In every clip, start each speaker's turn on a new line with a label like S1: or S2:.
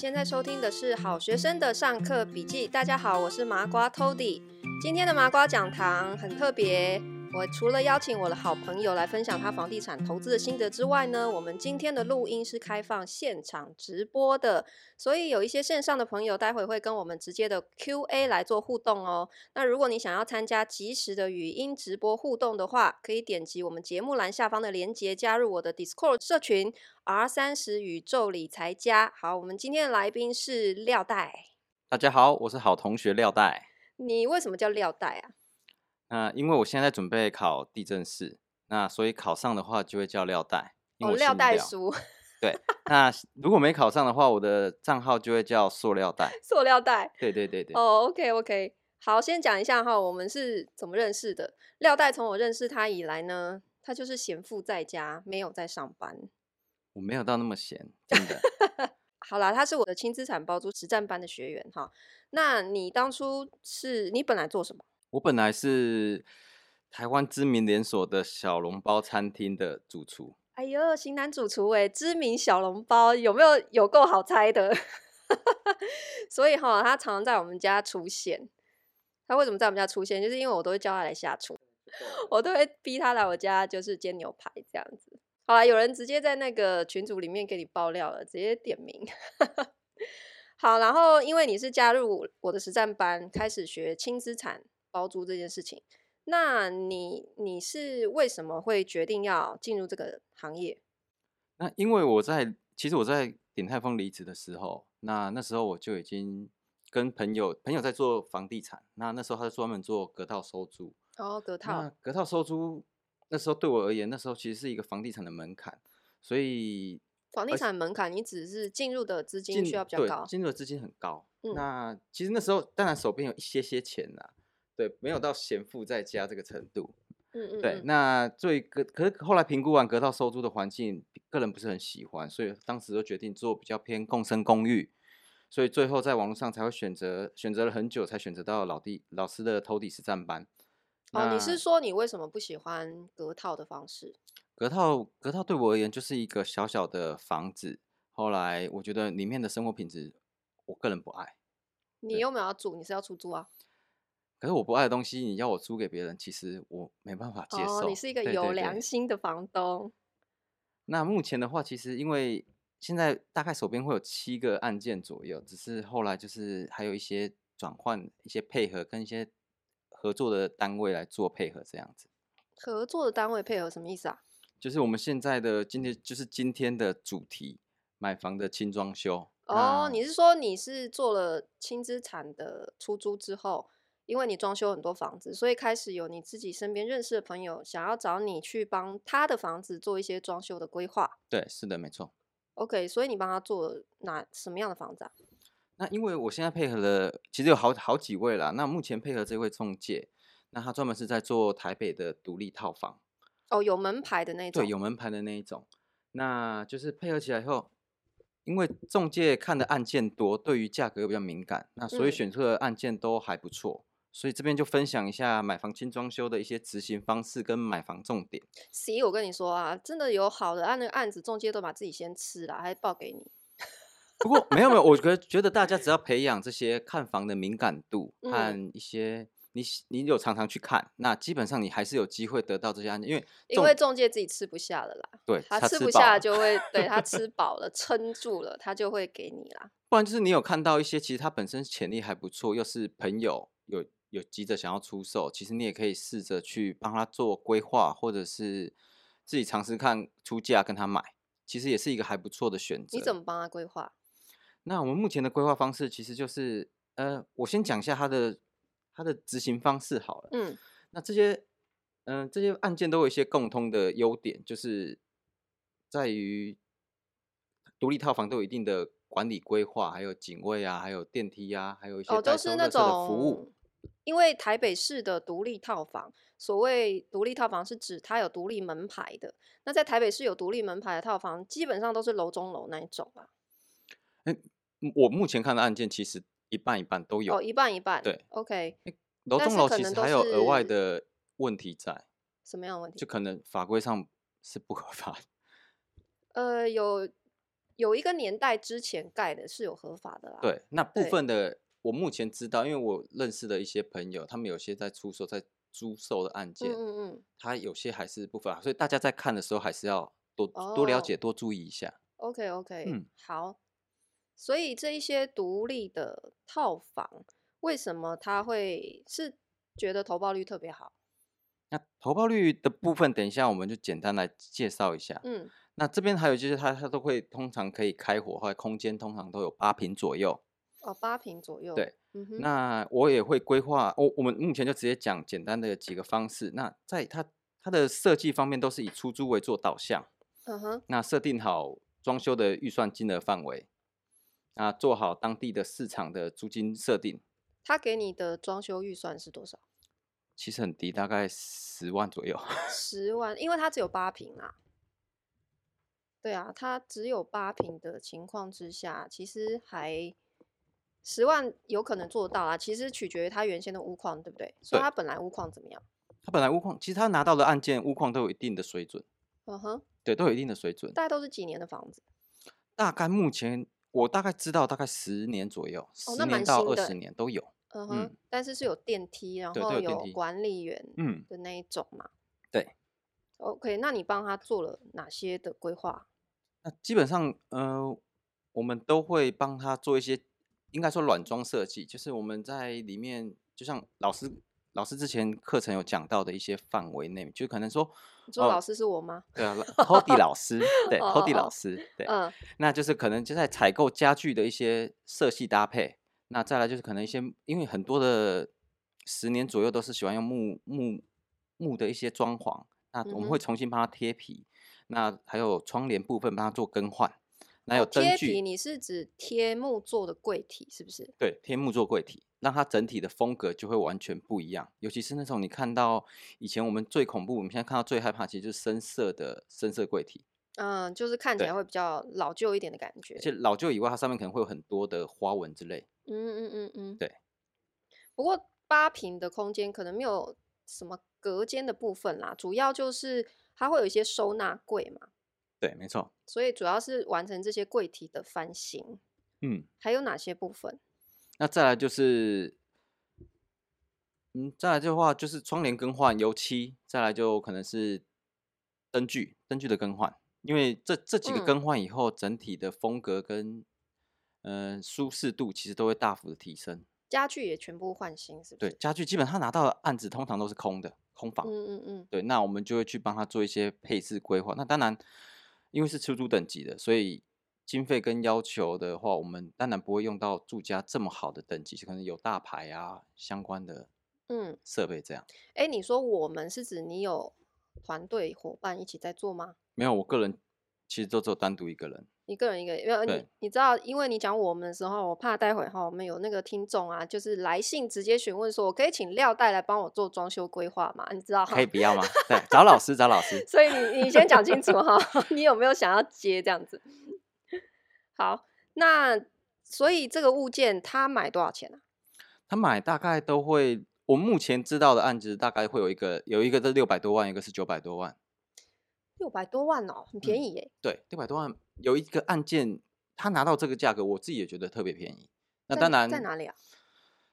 S1: 现在收听的是好学生的上课笔记。大家好，我是麻瓜 Tody。今天的麻瓜讲堂很特别。我除了邀请我的好朋友来分享他房地产投资的心得之外呢，我们今天的录音是开放现场直播的，所以有一些线上的朋友待会会跟我们直接的 Q&A 来做互动哦。那如果你想要参加即时的语音直播互动的话，可以点击我们节目栏下方的链接，加入我的 Discord 社群 R 三十宇宙理财家。好，我们今天的来宾是廖代。
S2: 大家好，我是好同学廖代。
S1: 你为什么叫廖代啊？
S2: 那因为我现在准备考地震士，那所以考上的话就会叫廖代。
S1: 哦，廖代书。
S2: 对，那如果没考上的话，我的账号就会叫塑料袋。
S1: 塑料袋。
S2: 对对对对。
S1: 哦，OK OK，好，先讲一下哈，我们是怎么认识的。廖代从我认识他以来呢，他就是闲赋在家，没有在上班。
S2: 我没有到那么闲，真的。
S1: 好啦，他是我的轻资产包租实战班的学员哈。那你当初是你本来做什么？
S2: 我本来是台湾知名连锁的小笼包餐厅的主厨。
S1: 哎呦，型男主厨哎，知名小笼包有没有有够好猜的？所以哈，他常常在我们家出现。他为什么在我们家出现？就是因为我都会叫他来下厨，我都会逼他来我家，就是煎牛排这样子。好啦，有人直接在那个群组里面给你爆料了，直接点名。好，然后因为你是加入我的实战班，开始学轻资产。包租这件事情，那你你是为什么会决定要进入这个行业？
S2: 那因为我在其实我在鼎泰丰离职的时候，那那时候我就已经跟朋友朋友在做房地产，那那时候他是专门做隔套收租。
S1: 哦，隔套。
S2: 隔套收租那时候对我而言，那时候其实是一个房地产的门槛，所以
S1: 房地产门槛，你只是进入的资金需要比较高，
S2: 进入的资金很高。嗯。那其实那时候当然手边有一些些钱啦。对，没有到闲赋在家这个程度。嗯嗯。对，那最隔可是后来评估完隔套收租的环境，个人不是很喜欢，所以当时就决定做比较偏共生公寓。所以最后在网络上才会选择，选择了很久才选择到老弟老师的投底实战班。
S1: 哦，你是说你为什么不喜欢隔套的方式？
S2: 隔套隔套对我而言就是一个小小的房子，后来我觉得里面的生活品质，我个人不爱。
S1: 你又没有要住，你是要出租啊？
S2: 可是我不爱的东西，你要我租给别人，其实我没办法接受。
S1: 哦，你是一个有良心的房东。对对对。
S2: 那目前的话，其实因为现在大概手边会有七个案件左右，只是后来就是还有一些转换、一些配合跟一些合作的单位来做配合，这样子。
S1: 合作的单位配合什么意思啊？
S2: 就是我们现在的今天，就是今天的主题，买房的轻装修。
S1: 哦，你是说你是做了轻资产的出租之后？因为你装修很多房子，所以开始有你自己身边认识的朋友想要找你去帮他的房子做一些装修的规划。
S2: 对，是的，没错。
S1: OK，所以你帮他做哪什么样的房子啊？
S2: 那因为我现在配合了，其实有好好几位啦。那目前配合这位中介，那他专门是在做台北的独立套房。
S1: 哦，有门牌的那种。
S2: 对，有门牌的那一种。那就是配合起来以后，因为中介看的案件多，对于价格又比较敏感，那所以选出的案件都还不错。嗯所以这边就分享一下买房轻装修的一些执行方式跟买房重点。
S1: C，我跟你说啊，真的有好的按那个案子，中介都把自己先吃了，还报给你。
S2: 不过没有没有，我 觉得觉得大家只要培养这些看房的敏感度和一些你你有常常去看，那基本上你还是有机会得到这些案件，因为
S1: 因为中介自己吃不下了啦，
S2: 对，
S1: 他吃不下就会对他吃饱了撑住了，他就会给你啦。
S2: 不然就是你有看到一些其实他本身潜力还不错，又是朋友有。有急着想要出售，其实你也可以试着去帮他做规划，或者是自己尝试看出价跟他买，其实也是一个还不错的选择。
S1: 你怎么帮他规划？
S2: 那我们目前的规划方式其实就是，呃，我先讲一下他的他的执行方式好了。嗯，那这些，嗯、呃，这些案件都有一些共通的优点，就是在于独立套房都有一定的管理规划，还有警卫啊，还有电梯啊，还有一些代收垃圾的服务。哦
S1: 因为台北市的独立套房，所谓独立套房是指它有独立门牌的。那在台北市有独立门牌的套房，基本上都是楼中楼那一种啊。
S2: 欸，我目前看的案件其实一半一半都有。
S1: 哦，一半一半。
S2: 对
S1: ，OK。
S2: 楼中楼其实还有额外的问题在。
S1: 什么样的问题？
S2: 就可能法规上是不合法的。
S1: 呃，有有一个年代之前盖的是有合法的啦。
S2: 对，那部分的我目前知道，因为我认识的一些朋友，他们有些在出售、在租售的案件，嗯嗯嗯，他有些还是不法，所以大家在看的时候还是要多、哦、多了解、多注意一下。
S1: OK OK，嗯，好。所以这一些独立的套房，为什么他会是觉得投报率特别好？
S2: 那投报率的部分，等一下我们就简单来介绍一下。嗯，那这边还有就是它它都会通常可以开火，或者空间通常都有八平左右。
S1: 哦，八平左右。
S2: 对，嗯。那我也会规划，我我们目前就直接讲简单的几个方式。那在它它的设计方面，都是以出租为做导向。嗯哼。那设定好装修的预算金额范围。啊，做好当地的市场的租金设定。
S1: 他给你的装修预算是多少？
S2: 其实很低，大概十万左右。
S1: 十万，因为它只有八平啊。对啊，它只有八平的情况之下，其实还十万有可能做得到啊。其实取决于他原先的屋况，对不对？所以他本来屋况怎么样？
S2: 他本来屋况，其实他拿到的案件屋况都有一定的水准。嗯哼，对，都有一定的水准。
S1: 大概都是几年的房子？
S2: 大概目前。我大概知道，大概十年左右，十年到二十年都有。
S1: 嗯哼，但是是有电梯，然后有管理员，嗯的那一种嘛。
S2: 对。
S1: OK，那你帮他做了哪些的规划？
S2: 那基本上，呃，我们都会帮他做一些，应该说软装设计，就是我们在里面，就像老师。老师之前课程有讲到的一些范围内，就可能说，
S1: 你说老师是我吗？
S2: 哦、对啊，Tody 老师，对，Tody 老师，对，嗯，那就是可能就在采购家具的一些色系搭配，那再来就是可能一些，因为很多的十年左右都是喜欢用木木木的一些装潢，那我们会重新帮他贴皮，嗯、那还有窗帘部分帮他做更换。那有
S1: 贴皮，你是指贴木做的柜体是不是？
S2: 对，贴木做柜体，让它整体的风格就会完全不一样。尤其是那种你看到以前我们最恐怖，我们现在看到最害怕，其实就是深色的深色柜体。
S1: 嗯，就是看起来会比较老旧一点的感觉。
S2: 而且老旧以外，它上面可能会有很多的花纹之类。
S1: 嗯嗯嗯嗯，
S2: 对。
S1: 不过八平的空间可能没有什么隔间的部分啦，主要就是它会有一些收纳柜嘛。
S2: 对，没错。
S1: 所以主要是完成这些柜体的翻新。嗯，还有哪些部分？
S2: 那再来就是，嗯，再来的话就是窗帘更换、油漆，再来就可能是灯具、灯具的更换。因为这这几个更换以后，嗯、整体的风格跟嗯、呃、舒适度其实都会大幅的提升。
S1: 家具也全部换新，是不是？
S2: 对，家具基本上拿到的案子通常都是空的空房。嗯嗯嗯。对，那我们就会去帮他做一些配置规划。那当然。因为是出租等级的，所以经费跟要求的话，我们当然不会用到住家这么好的等级，可能有大牌啊相关的嗯设备这样。
S1: 哎、嗯，你说我们是指你有团队伙伴一起在做吗？
S2: 没有，我个人其实都只有单独一个人。
S1: 一个人一个，因为你你知道，因为你讲我们的时候，我怕待会哈，我们有那个听众啊，就是来信直接询问说，我可以请廖代来帮我做装修规划吗？你知道？
S2: 可以不要吗？对，找老师，找老师。
S1: 所以你你先讲清楚哈，你有没有想要接这样子？好，那所以这个物件他买多少钱啊？
S2: 他买大概都会，我目前知道的案子大概会有一个，有一个是六百多万，一个是九百多万。
S1: 六百多万哦，很便宜耶。
S2: 嗯、对，六百多万有一个案件，他拿到这个价格，我自己也觉得特别便宜。那当然，
S1: 在哪里啊？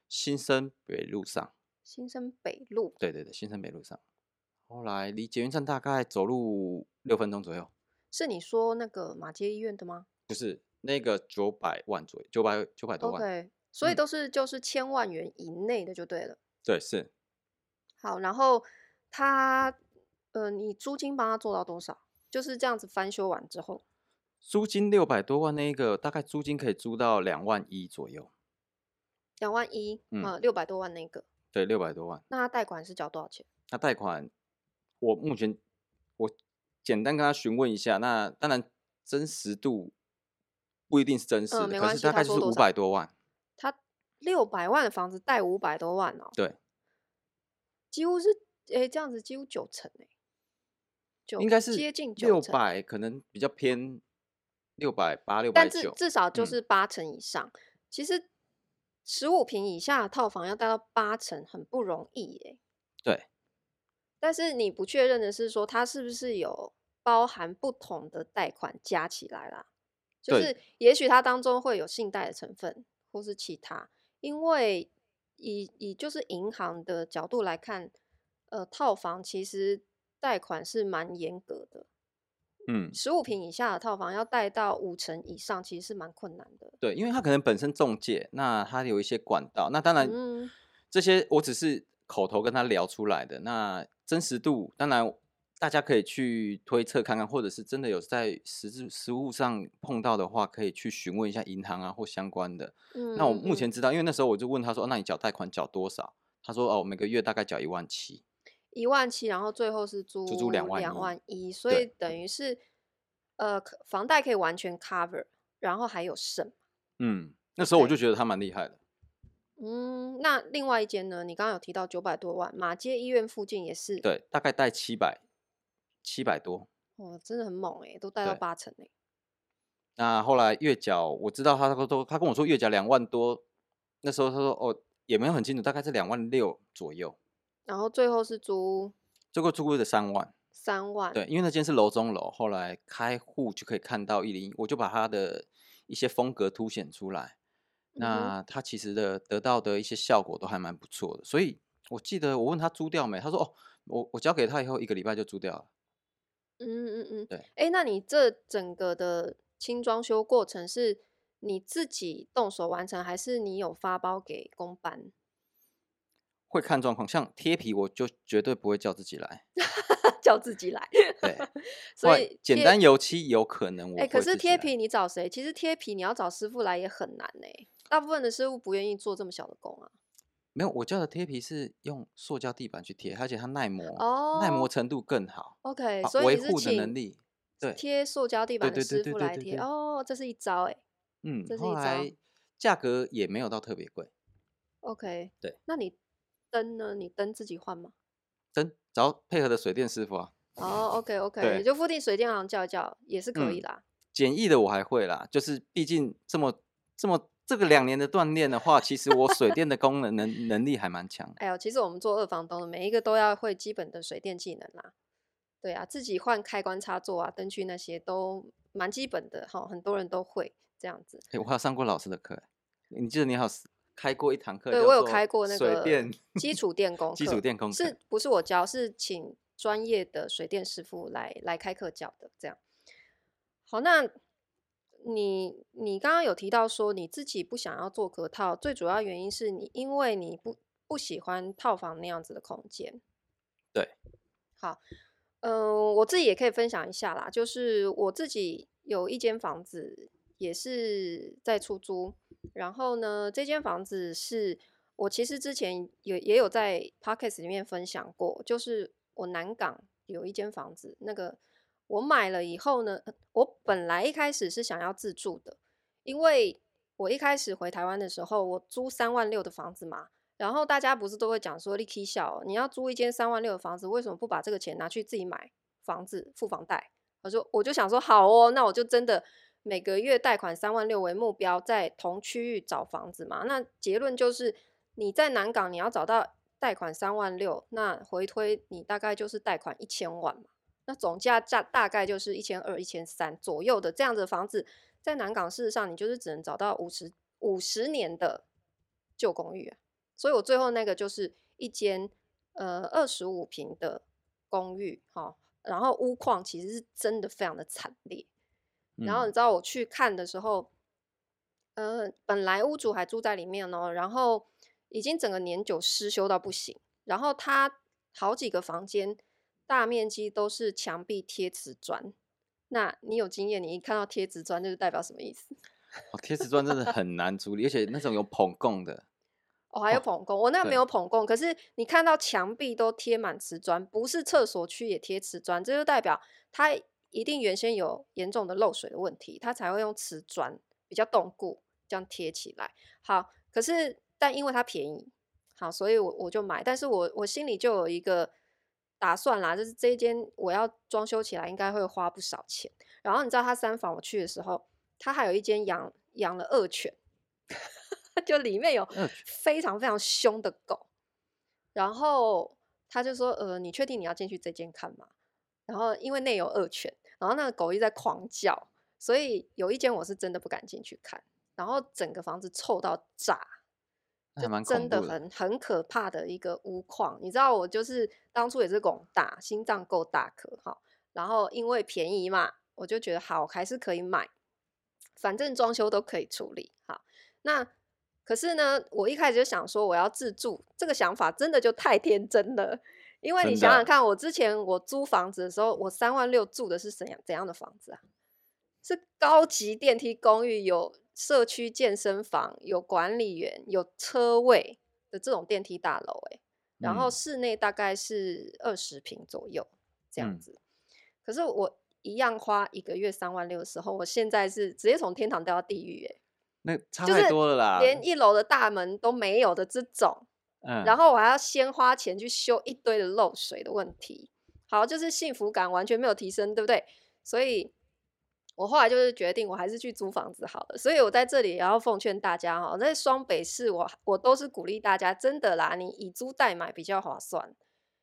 S2: 新生北路上。
S1: 新生北路。
S2: 对对对，新生北路上。后来离捷运站大概走路六分钟左右。
S1: 是你说那个马街医院的吗？
S2: 不是，那个九百万左右，九百九百多万。
S1: OK，所以都是就是千万元以内的就对了。嗯、
S2: 对，是。
S1: 好，然后他。呃，你租金帮他做到多少？就是这样子翻修完之后，
S2: 租金六百多万那一个，大概租金可以租到两万一左右。
S1: 两万一，嗯，六百多万那个，
S2: 对，六百多万。
S1: 那他贷款是缴多少钱？
S2: 他贷款，我目前我简单跟他询问一下，那当然真实度不一定是真实的，嗯、可是大概就是五百多万。
S1: 他六百万的房子贷五百多万哦，
S2: 对，
S1: 几乎是哎这样子几乎九成诶，
S2: 九。应该是接近六百，可能比较偏六百八、六百九，
S1: 但至至少就是八成以上。嗯、其实十五平以下的套房要贷到八成很不容易耶。
S2: 对。
S1: 但是你不确认的是说，它是不是有包含不同的贷款加起来啦？就是也许它当中会有信贷的成分，或是其他。因为以以就是银行的角度来看，呃，套房其实贷款是蛮严格的。嗯，十五平以下的套房要贷到五成以上，其实是蛮困难的。
S2: 对，因为它可能本身中介，那它有一些管道，那当然，这些我只是口头跟他聊出来的。那真实度，当然大家可以去推测看看，或者是真的有在实质实物上碰到的话，可以去询问一下银行啊或相关的。嗯，那我目前知道，因为那时候我就问他说：“那你缴贷款缴多少？”他说：“哦，每个月大概缴一万七。”
S1: 一万七，然后最后是租租两万两万一，所以等于是呃，房贷可以完全 cover，然后还有剩。
S2: 嗯，那时候我就觉得他蛮厉害的。
S1: 嗯，那另外一间呢？你刚刚有提到九百多万，马街医院附近也是。
S2: 对，大概贷七百七百多。
S1: 哇，真的很猛哎，都贷到八成哎。
S2: 那后来月缴，我知道他都他跟我说月缴两万多，那时候他说哦，也没有很清楚，大概是两万六左右。
S1: 然后最后是租，
S2: 最后租的三万，
S1: 三万，
S2: 对，因为那间是楼中楼，后来开户就可以看到一零一，我就把它的一些风格凸显出来。嗯、那他其实的得到的一些效果都还蛮不错的，所以我记得我问他租掉没，他说哦，我我交给他以后一个礼拜就租掉了。
S1: 嗯嗯嗯，对，哎，那你这整个的轻装修过程是你自己动手完成，还是你有发包给工班？
S2: 会看状况，像贴皮，我就绝对不会叫自己来，
S1: 叫自己来。
S2: 对，所以简单油漆有可能我。哎、欸，
S1: 可是贴皮你找谁？其实贴皮你要找师傅来也很难呢。大部分的师傅不愿意做这么小的工啊。
S2: 没有，我叫的贴皮是用塑胶地板去贴，而且它耐磨，哦、耐磨程度更好。
S1: OK，所以
S2: 维护的能力，对，
S1: 贴塑胶地板的师傅来贴。哦，这是一招哎。
S2: 嗯，这是一招。价格也没有到特别贵。
S1: OK，
S2: 对，
S1: 那你。灯呢？你灯自己换吗？
S2: 灯找配合的水电师傅啊。
S1: 哦、oh,，OK OK，你就附近水电行叫一叫也是可以啦。
S2: 嗯、简易的我还会啦，就是毕竟这么这么这个两年的锻炼的话，其实我水电的功能能能力还蛮强。
S1: 哎呦，其实我们做二房东的每一个都要会基本的水电技能啦。对啊，自己换开关插座啊、灯具那些都蛮基本的哈，很多人都会这样子。
S2: 哎，我还有上过老师的课，你记得你好。开过一堂课，
S1: 对我有开过那个
S2: 水电
S1: 基础电工，
S2: 基础电工
S1: 是不是我教？是请专业的水电师傅来来开课教的。这样好，那你你刚刚有提到说你自己不想要做隔套，最主要原因是你因为你不不喜欢套房那样子的空间。
S2: 对，
S1: 好，嗯、呃，我自己也可以分享一下啦，就是我自己有一间房子也是在出租。然后呢，这间房子是我其实之前也也有在 podcast 里面分享过，就是我南港有一间房子，那个我买了以后呢，我本来一开始是想要自住的，因为我一开始回台湾的时候，我租三万六的房子嘛，然后大家不是都会讲说，你起笑，你要租一间三万六的房子，为什么不把这个钱拿去自己买房子付房贷？我说我就想说好哦，那我就真的。每个月贷款三万六为目标，在同区域找房子嘛？那结论就是你在南港，你要找到贷款三万六，那回推你大概就是贷款一千万嘛？那总价价大概就是一千二、一千三左右的这样的房子，在南港事实上你就是只能找到五十五十年的旧公寓啊。所以我最后那个就是一间呃二十五平的公寓，哈，然后屋况其实是真的非常的惨烈。然后你知道我去看的时候，呃，本来屋主还住在里面哦，然后已经整个年久失修到不行。然后他好几个房间大面积都是墙壁贴瓷砖。那你有经验，你一看到贴瓷砖就是代表什么意思？
S2: 哦，贴瓷砖真的很难处理，而且那种有捧供的。
S1: 哦，还有捧供，我那没有捧供。可是你看到墙壁都贴满瓷砖，不是厕所区也贴瓷砖，这就代表它。一定原先有严重的漏水的问题，它才会用瓷砖比较冻固，这样贴起来。好，可是但因为它便宜，好，所以我我就买。但是我我心里就有一个打算啦，就是这一间我要装修起来应该会花不少钱。然后你知道他三房我去的时候，他还有一间养养了恶犬，就里面有非常非常凶的狗。然后他就说：“呃，你确定你要进去这间看吗？”然后因为内有恶犬。然后那个狗一直在狂叫，所以有一间我是真的不敢进去看，然后整个房子臭到炸，就真的很很可怕的一个屋况。你知道我就是当初也是拱大，心脏够大颗哈，然后因为便宜嘛，我就觉得好还是可以买，反正装修都可以处理哈。那可是呢，我一开始就想说我要自住，这个想法真的就太天真了。因为你想想看，我之前我租房子的时候，我三万六住的是怎样怎样的房子啊？是高级电梯公寓，有社区健身房，有管理员，有车位的这种电梯大楼，欸，然后室内大概是二十平左右这样子。嗯、可是我一样花一个月三万六的时候，我现在是直接从天堂掉到地狱，欸，
S2: 那差太多了啦，
S1: 连一楼的大门都没有的这种。然后我还要先花钱去修一堆的漏水的问题，好，就是幸福感完全没有提升，对不对？所以，我后来就是决定，我还是去租房子好了。所以我在这里也要奉劝大家哈，在双北市我，我我都是鼓励大家，真的啦，你以租代买比较划算，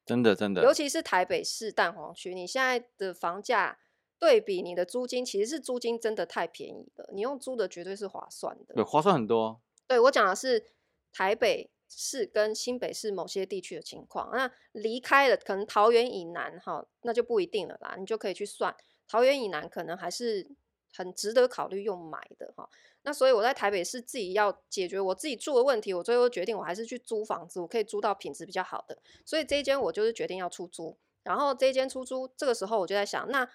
S2: 真的真的。
S1: 尤其是台北市蛋黄区，你现在的房价对比你的租金，其实是租金真的太便宜了，你用租的绝对是划算的，
S2: 对，划算很多。
S1: 对，我讲的是台北。市跟新北市某些地区的情况，那离开了可能桃园以南哈，那就不一定了啦。你就可以去算桃园以南可能还是很值得考虑用买的哈。那所以我在台北市自己要解决我自己住的问题，我最后决定我还是去租房子，我可以租到品质比较好的。所以这一间我就是决定要出租，然后这一间出租，这个时候我就在想，那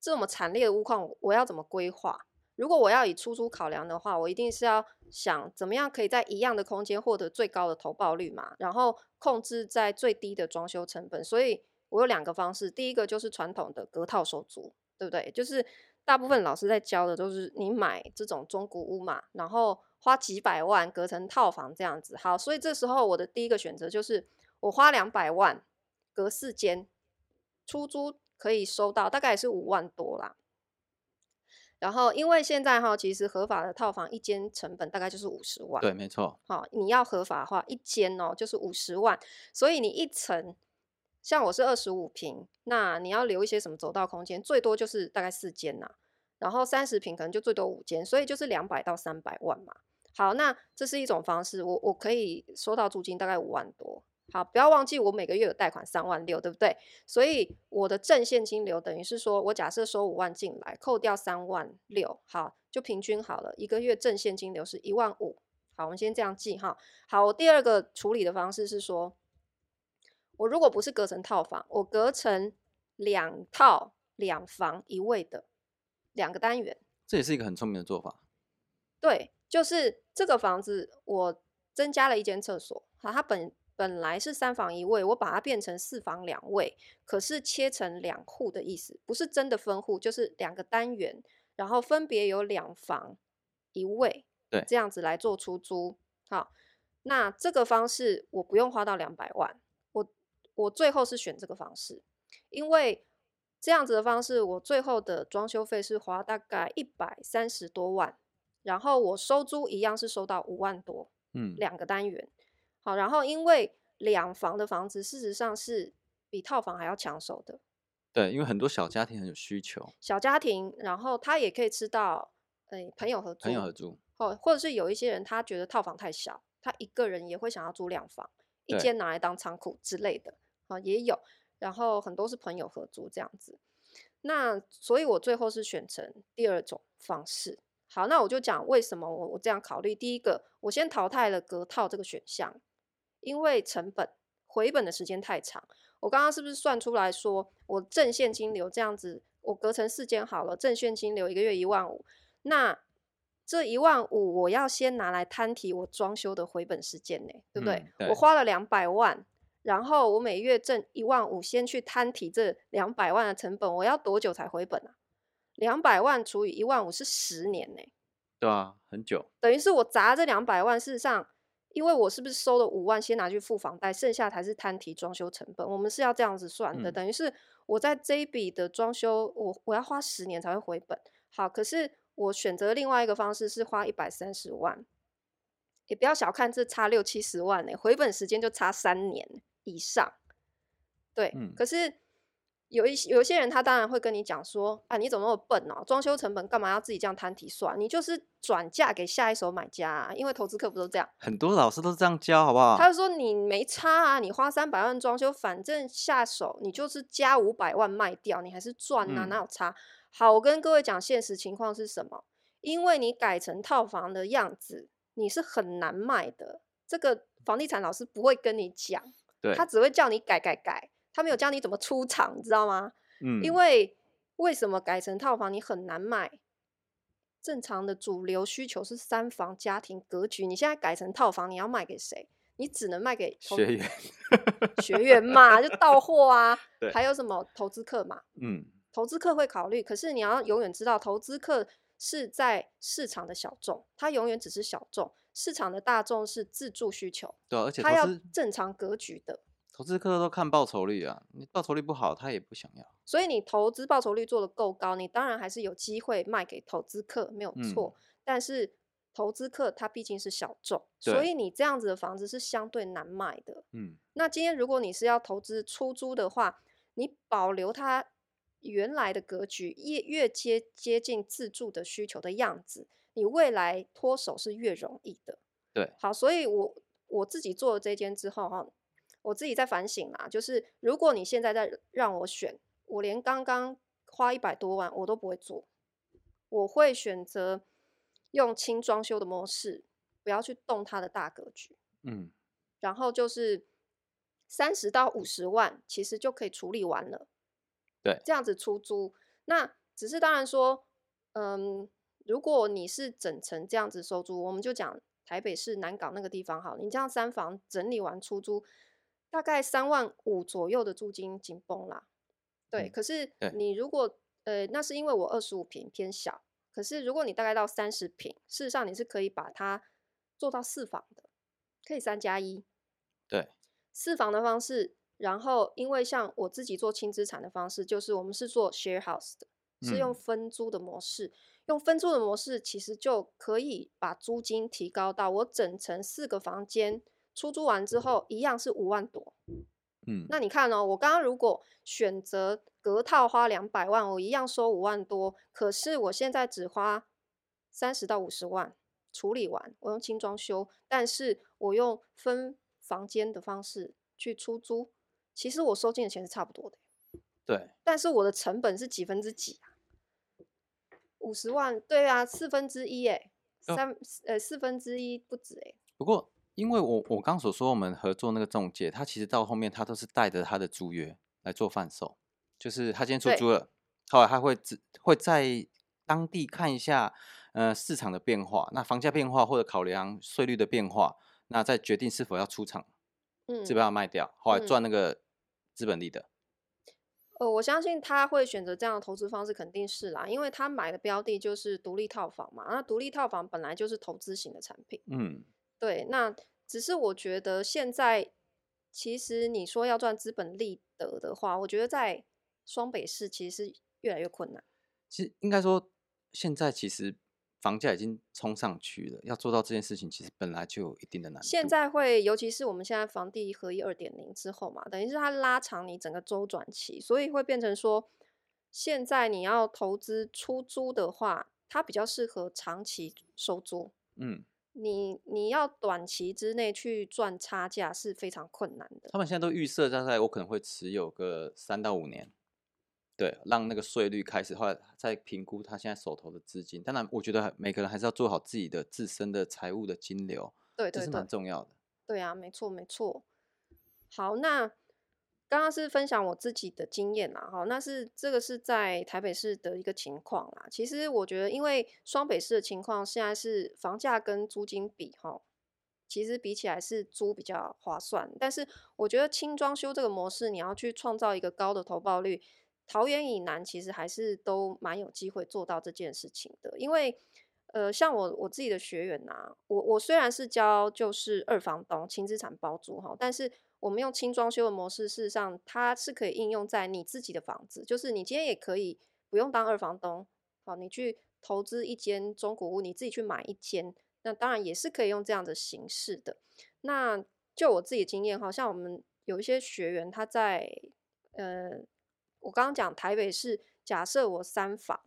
S1: 这么惨烈的屋况，我要怎么规划？如果我要以出租考量的话，我一定是要想怎么样可以在一样的空间获得最高的投报率嘛，然后控制在最低的装修成本。所以我有两个方式，第一个就是传统的隔套收租，对不对？就是大部分老师在教的都是你买这种中古屋嘛，然后花几百万隔成套房这样子。好，所以这时候我的第一个选择就是我花两百万隔四间出租，可以收到大概是五万多啦。然后，因为现在哈，其实合法的套房一间成本大概就是五十万。
S2: 对，没错。
S1: 好，你要合法的话，一间哦就是五十万。所以你一层，像我是二十五平，那你要留一些什么走道空间，最多就是大概四间呐。然后三十平可能就最多五间，所以就是两百到三百万嘛。好，那这是一种方式，我我可以收到租金大概五万多。好，不要忘记我每个月有贷款三万六，对不对？所以我的正现金流等于是说，我假设收五万进来，扣掉三万六，好，就平均好了，一个月正现金流是一万五。好，我们先这样记哈。好，我第二个处理的方式是说，我如果不是隔成套房，我隔成两套两房一卫的两个单元，
S2: 这也是一个很聪明的做法。
S1: 对，就是这个房子我增加了一间厕所，好，它本。本来是三房一卫，我把它变成四房两卫，可是切成两户的意思，不是真的分户，就是两个单元，然后分别有两房一卫，
S2: 对，
S1: 这样子来做出租。好，那这个方式我不用花到两百万，我我最后是选这个方式，因为这样子的方式，我最后的装修费是花大概一百三十多万，然后我收租一样是收到五万多，嗯，两个单元。好，然后因为两房的房子，事实上是比套房还要抢手的。
S2: 对，因为很多小家庭很有需求。
S1: 小家庭，然后他也可以吃到，诶，朋友合租。
S2: 朋友合租。
S1: 或或者是有一些人，他觉得套房太小，他一个人也会想要租两房，一间拿来当仓库之类的。啊，也有。然后很多是朋友合租这样子。那所以我最后是选成第二种方式。好，那我就讲为什么我我这样考虑。第一个，我先淘汰了隔套这个选项。因为成本回本的时间太长，我刚刚是不是算出来说，我正现金流这样子，我隔成四间好了，正现金流一个月一万五，那这一万五我要先拿来摊提我装修的回本时间呢，对不对？嗯、对，我花了两百万，然后我每月挣一万五，先去摊提这两百万的成本，我要多久才回本啊？两百万除以一万五是十年呢？
S2: 对啊，很久。
S1: 等于是我砸这两百万，事实上。因为我是不是收了五万，先拿去付房贷，剩下才是摊提装修成本。我们是要这样子算的，嗯、等于是我在这一笔的装修，我我要花十年才会回本。好，可是我选择另外一个方式是花一百三十万，也不要小看这差六七十万呢，回本时间就差三年以上。对，嗯、可是有一有一些人，他当然会跟你讲说啊，你怎么那么笨哦、啊？装修成本干嘛要自己这样摊提算？你就是转嫁给下一手买家、啊，因为投资客不都这样？
S2: 很多老师都是这样教，好不好？
S1: 他就说你没差啊，你花三百万装修，反正下手你就是加五百万卖掉，你还是赚啊，嗯、哪有差？好，我跟各位讲现实情况是什么？因为你改成套房的样子，你是很难卖的。这个房地产老师不会跟你讲，他只会叫你改改改。他没有教你怎么出场，你知道吗？嗯，因为为什么改成套房你很难卖？正常的主流需求是三房家庭格局，你现在改成套房，你要卖给谁？你只能卖给学员，学员嘛，就到货啊。对，还有什么投资客嘛？嗯，投资客会考虑，可是你要永远知道，投资客是在市场的小众，他永远只是小众，市场的大众是自住需求，
S2: 对，而且
S1: 他要正常格局的。
S2: 投资客都看报酬率啊，你报酬率不好，他也不想要。
S1: 所以你投资报酬率做得够高，你当然还是有机会卖给投资客，没有错。嗯、但是投资客他毕竟是小众，所以你这样子的房子是相对难卖的。嗯，那今天如果你是要投资出租的话，你保留它原来的格局，越越接接近自住的需求的样子，你未来脱手是越容易的。
S2: 对，
S1: 好，所以我我自己做了这间之后哈。我自己在反省啦，就是如果你现在在让我选，我连刚刚花一百多万我都不会做，我会选择用轻装修的模式，不要去动它的大格局，嗯，然后就是三十到五十万其实就可以处理完了，
S2: 对，
S1: 这样子出租，那只是当然说，嗯，如果你是整层这样子收租，我们就讲台北市南港那个地方好，你这样三房整理完出租。大概三万五左右的租金紧绷啦，对。可是你如果呃，那是因为我二十五平偏小。可是如果你大概到三十平，事实上你是可以把它做到四房的，可以三加一。
S2: 对，
S1: 四房的方式。然后因为像我自己做轻资产的方式，就是我们是做 share house 的，是用分租的模式。嗯、用分租的模式，其实就可以把租金提高到我整层四个房间。出租完之后一样是五万多，嗯，那你看哦，我刚刚如果选择隔套花两百万，我一样收五万多，可是我现在只花三十到五十万处理完，我用轻装修，但是我用分房间的方式去出租，其实我收进的钱是差不多的，
S2: 对，
S1: 但是我的成本是几分之几啊？五十万，对啊，四分之一哎，三呃四分之一不止哎，
S2: 不过。因为我我刚所说我们合作那个中介，他其实到后面他都是带着他的租约来做贩售，就是他今天出租了，对后来他会只会在当地看一下呃市场的变化，那房价变化或者考量税率的变化，那再决定是否要出场，嗯，是不是要卖掉，后来赚那个资本利的。
S1: 呃，我相信他会选择这样的投资方式，肯定是啦，因为他买的标的就是独立套房嘛，那独立套房本来就是投资型的产品，嗯。对，那只是我觉得现在，其实你说要赚资本利得的话，我觉得在双北市其实是越来越困难。
S2: 其实应该说，现在其实房价已经冲上去了，要做到这件事情，其实本来就有一定的难度。
S1: 现在会，尤其是我们现在房地合一二点零之后嘛，等于是它拉长你整个周转期，所以会变成说，现在你要投资出租的话，它比较适合长期收租。嗯。你你要短期之内去赚差价是非常困难的。
S2: 他们现在都预设大概我可能会持有个三到五年，对，让那个税率开始，后来再评估他现在手头的资金。当然，我觉得每个人还是要做好自己的自身的财务的金流，
S1: 对，对，对，
S2: 这是蛮重要的。
S1: 对啊，没错没错。好，那。刚刚是分享我自己的经验啦，哈，那是这个是在台北市的一个情况啦。其实我觉得，因为双北市的情况现在是房价跟租金比，哈，其实比起来是租比较划算。但是我觉得轻装修这个模式，你要去创造一个高的投报率，桃园以南其实还是都蛮有机会做到这件事情的。因为，呃，像我我自己的学员呐、我我虽然是教就是二房东轻资产包租哈，但是。我们用轻装修的模式，事实上它是可以应用在你自己的房子，就是你今天也可以不用当二房东，好，你去投资一间中古屋，你自己去买一间，那当然也是可以用这样的形式的。那就我自己的经验，好像我们有一些学员他在呃我刚刚讲台北市，假设我三房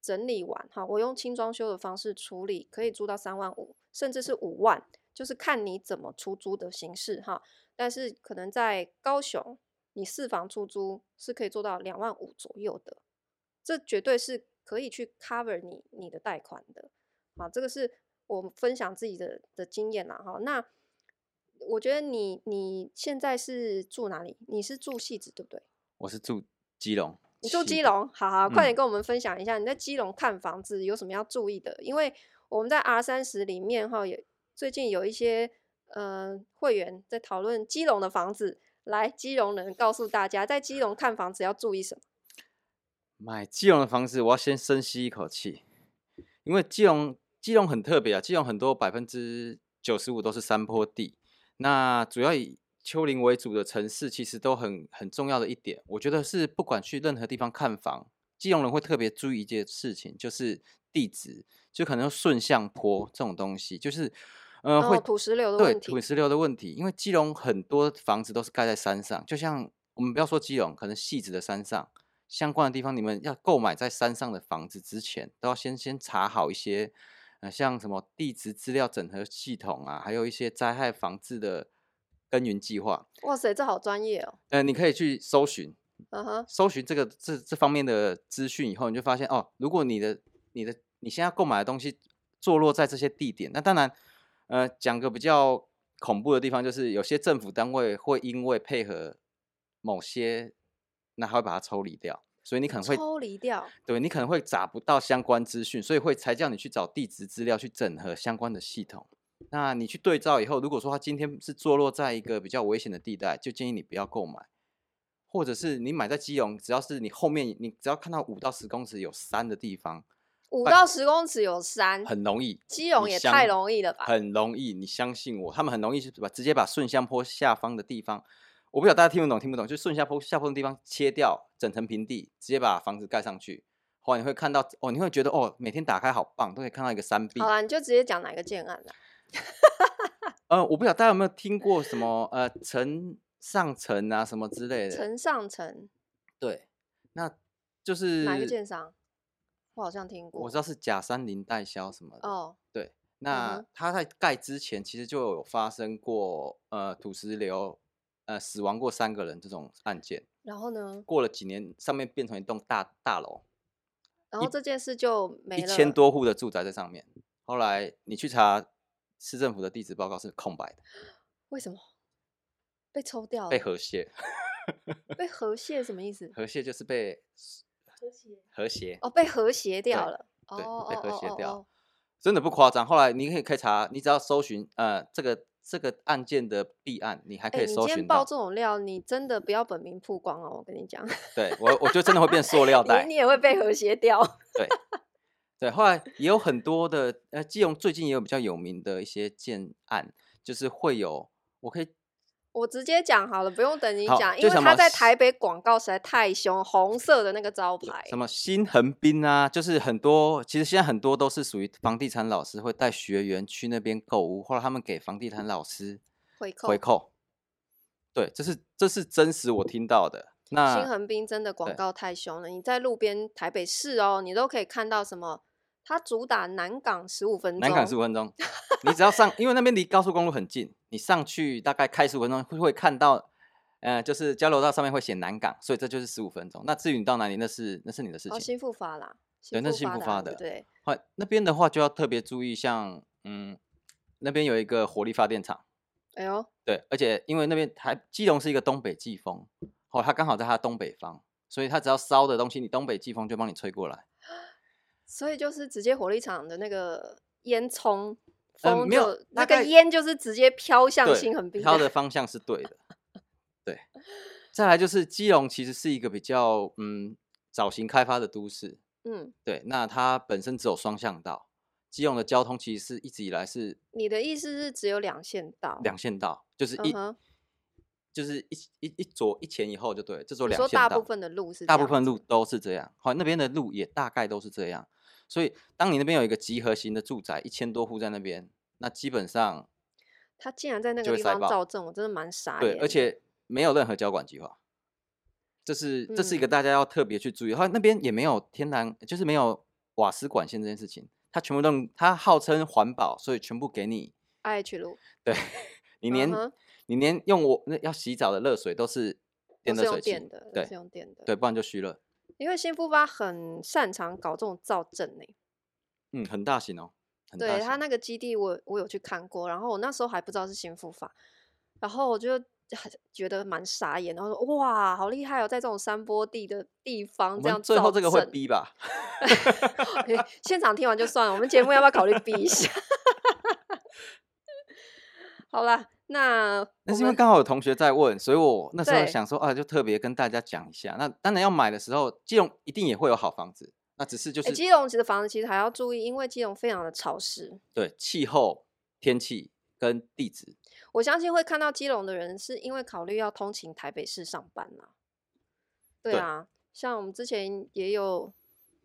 S1: 整理完哈，我用轻装修的方式处理，可以租到三万五，甚至是五万，就是看你怎么出租的形式哈。但是可能在高雄，你四房出租是可以做到两万五左右的，这绝对是可以去 cover 你你的贷款的。好，这个是我分享自己的的经验啦哈。那我觉得你你现在是住哪里？你是住汐止对不对？
S2: 我是住基隆。
S1: 你住基隆，好好，快点跟我们分享一下你在基隆看房子有什么要注意的。因为我们在 R 三十里面哈，也最近有一些呃会员在讨论基隆的房子，来基隆人告诉大家，在基隆看房子要注意什么？
S2: 买基隆的房子，我要先深吸一口气，因为基隆基隆很特别啊，基隆很多百分之九十五都是山坡地，那主要以丘陵为主的城市，其实都很很重要的一点，我觉得是不管去任何地方看房，基隆人会特别注意一件事情，就是地址，就可能顺向坡这种东西，就是呃、哦、会
S1: 土石流的问题，
S2: 对土石流的问题，因为基隆很多房子都是盖在山上，就像我们不要说基隆，可能汐止的山上相关的地方，你们要购买在山上的房子之前，都要先先查好一些，呃像什么地质资料整合系统啊，还有一些灾害防治的。耕耘计划，
S1: 哇塞，这好专业哦。
S2: 呃，你可以去搜寻，
S1: 嗯哼，
S2: 搜寻这个这这方面的资讯以后，你就发现哦，如果你的你的你现在购买的东西坐落在这些地点，那当然，呃，讲个比较恐怖的地方，就是有些政府单位会因为配合某些，那他会把它抽离掉，所以你可能会
S1: 抽离掉，
S2: 对，你可能会找不到相关资讯，所以会才叫你去找地质资料去整合相关的系统。那你去对照以后，如果说它今天是坐落在一个比较危险的地带，就建议你不要购买，或者是你买在基隆，只要是你后面你只要看到五到十公尺有山的地方，
S1: 五到十公尺有山
S2: 很容易，
S1: 基隆也太容易了吧？
S2: 很容易，你相信我，他们很容易是把直接把顺向坡下方的地方，我不晓得大家听不懂听不懂，就顺下坡下坡的地方切掉，整成平地，直接把房子盖上去，后来你会看到哦，你会觉得哦，每天打开好棒，都可以看到一个山壁。
S1: 好啦，你就直接讲哪个建案了。
S2: 呃，我不晓得大家有没有听过什么呃城上城啊什么之类的。
S1: 城上城，
S2: 对，那就是
S1: 哪个建商？我好像听过。
S2: 我知道是甲山林代销什么的。
S1: 哦，
S2: 对，那他在盖之前其实就有发生过呃土石流，呃死亡过三个人这种案件。
S1: 然后呢？
S2: 过了几年，上面变成一栋大大楼。
S1: 然后这件事就没了。
S2: 一千多户的住宅在上面。后来你去查。市政府的地址报告是空白的，
S1: 为什么？被抽掉了？
S2: 被河蟹？
S1: 被河蟹什么意思？
S2: 河蟹就是被
S1: 和谐
S2: 和谐
S1: 哦，被和谐掉了。
S2: 对，被和谐掉，真的不夸张。后来你可以可以查，你只要搜寻呃这个这个案件的弊案，你还可以搜寻到。欸、你今天
S1: 爆这种料，你真的不要本名曝光哦，我跟你讲。
S2: 对我，我就真的会变塑料 袋，
S1: 你也会被和谐掉。
S2: 对。对，后来也有很多的，呃，基隆最近也有比较有名的一些建案，就是会有，我可以，
S1: 我直接讲好了，不用等你讲，因为他在台北广告实在太凶，红色的那个招牌，
S2: 什么新横滨啊，就是很多，其实现在很多都是属于房地产老师会带学员去那边购物，或者他们给房地产老师回扣，回扣，对，这是这是真实我听到的。那
S1: 新横滨真的广告太凶了，你在路边台北市哦，你都可以看到什么。它主打南港十五分钟，
S2: 南港十五分钟，你只要上，因为那边离高速公路很近，你上去大概开十五分钟会会看到，呃，就是交流道上面会写南港，所以这就是十五分钟。那至于你到哪里，那是那是你的事情。哦，
S1: 新复发啦，
S2: 对，那是新复发的。
S1: 对，
S2: 好，那边的话就要特别注意，像嗯，那边有一个火力发电厂，
S1: 哎呦，
S2: 对，而且因为那边还基隆是一个东北季风，哦，它刚好在它东北方，所以它只要烧的东西，你东北季风就帮你吹过来。
S1: 所以就是直接火力场的那个烟囱风，
S2: 呃，没有
S1: 那个烟就是直接飘向新横滨，
S2: 飘的方向是对的。对，再来就是基隆其实是一个比较嗯早型开发的都市，嗯，对，那它本身只有双向道，基隆的交通其实是一直以来是。
S1: 你的意思是只有两线道？
S2: 两线道就是一、嗯、就是一一一左一前一后就对，这时候两线道。大
S1: 部分的路是
S2: 大部分路都是这样，好，那边的路也大概都是这样。所以，当你那边有一个集合型的住宅，一千多户在那边，那基本上，
S1: 他竟然在那个地方造镇，我真的蛮傻。
S2: 对，而且没有任何交管计划。这是这是一个大家要特别去注意。它、嗯、那边也没有天然，就是没有瓦斯管线这件事情，它全部都它号称环保，所以全部给你
S1: IH 炉。
S2: 对，你连、uh -huh. 你连用我那要洗澡的热水都是电热水
S1: 对，是用电的，
S2: 对，不然就虚热。
S1: 因为新复发很擅长搞这种造镇呢，
S2: 嗯，很大型哦。
S1: 对他那个基地我，我我有去看过，然后我那时候还不知道是新复发，然后我就觉得蛮傻眼，然后说哇，好厉害哦，在这种山坡地的地方这样。
S2: 最后这个会逼吧？
S1: 现场听完就算了，我们节目要不要考虑逼一下？好啦，那
S2: 那是因为刚好有同学在问，所以我那时候想说啊，就特别跟大家讲一下。那当然要买的时候，基隆一定也会有好房子。那只是就是，欸、基
S1: 隆其实房子其实还要注意，因为基隆非常的潮湿。
S2: 对，气候、天气跟地址。
S1: 我相信会看到基隆的人，是因为考虑要通勤台北市上班啦。对啊，对，像我们之前也有，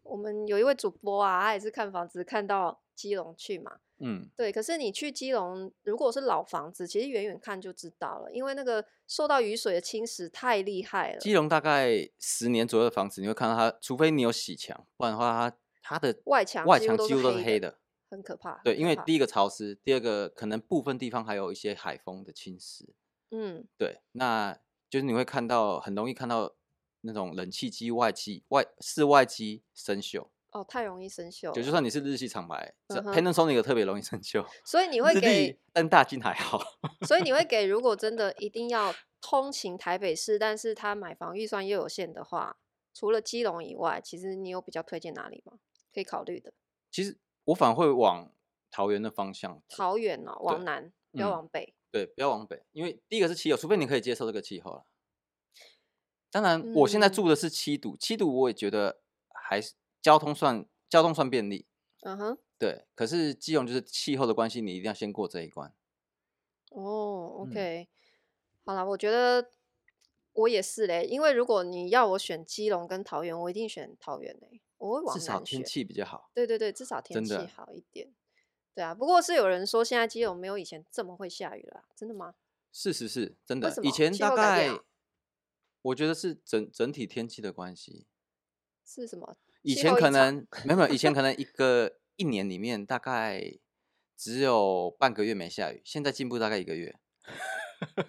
S1: 我们有一位主播啊，他也是看房子看到基隆去嘛。嗯，对。可是你去基隆，如果是老房子，其实远远看就知道了，因为那个受到雨水的侵蚀太厉害了。
S2: 基隆大概十年左右的房子，你会看到它，除非你有洗墙，不然的话它，它它的
S1: 外墙
S2: 外墙几乎都是黑的，
S1: 很可怕。
S2: 对，因为第一个潮湿，第二个可能部分地方还有一些海风的侵蚀。嗯，对，那就是你会看到很容易看到那种冷气机外机外室外机生锈。
S1: 哦，太容易生锈。
S2: 就就算你是日系厂牌，Panasonic 特别容易生锈。
S1: 所以你会给
S2: N 大金还好。
S1: 所以你会 给，如果真的一定要通勤台北市，但是他买房预算又有限的话，除了基隆以外，其实你有比较推荐哪里吗？可以考虑的。
S2: 其实我反而会往桃园的方向。
S1: 桃园哦，往南，不要往北。
S2: 嗯。对，不要往北，因为第一个是气候，除非你可以接受这个气候了。当然，我现在住的是七堵，七堵我也觉得还是。交通算交通算便利，嗯哼，对。可是基隆就是气候的关系，你一定要先过这一关。
S1: 哦，OK，、嗯、好了，我觉得我也是嘞。因为如果你要我选基隆跟桃园，我一定选桃园嘞。我会往。
S2: 至少天气比较好。
S1: 对对对，至少天气好一点。对啊，不过是有人说现在基隆没有以前这么会下雨了，真的吗？
S2: 事实是，真的。以前大概我觉得是整整体天气的关系。
S1: 是什么？
S2: 以前可能没有没有，以前可能一个一年里面大概只有半个月没下雨，现在进步大概一个月。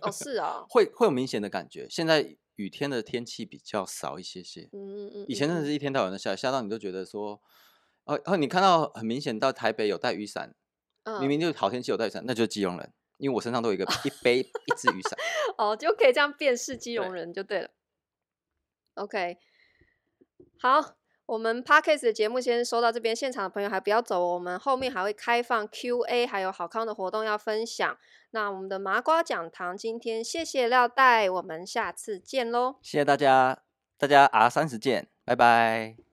S1: 哦，是啊，
S2: 会会有明显的感觉。现在雨天的天气比较少一些些。嗯嗯嗯。以前真的是一天到晚的下，下到你都觉得说，哦哦，你看到很明显到台北有带雨伞，明明就是好天气有带雨伞，那就是基隆人，因为我身上都有一个一杯一支雨伞。
S1: 哦，就可以这样辨识基隆人就对了。OK，好。我们 Podcast 的节目先说到这边，现场的朋友还不要走，我们后面还会开放 Q&A，还有好康的活动要分享。那我们的麻瓜讲堂今天谢谢廖代，我们下次见喽！
S2: 谢谢大家，大家 R 三十见，拜拜。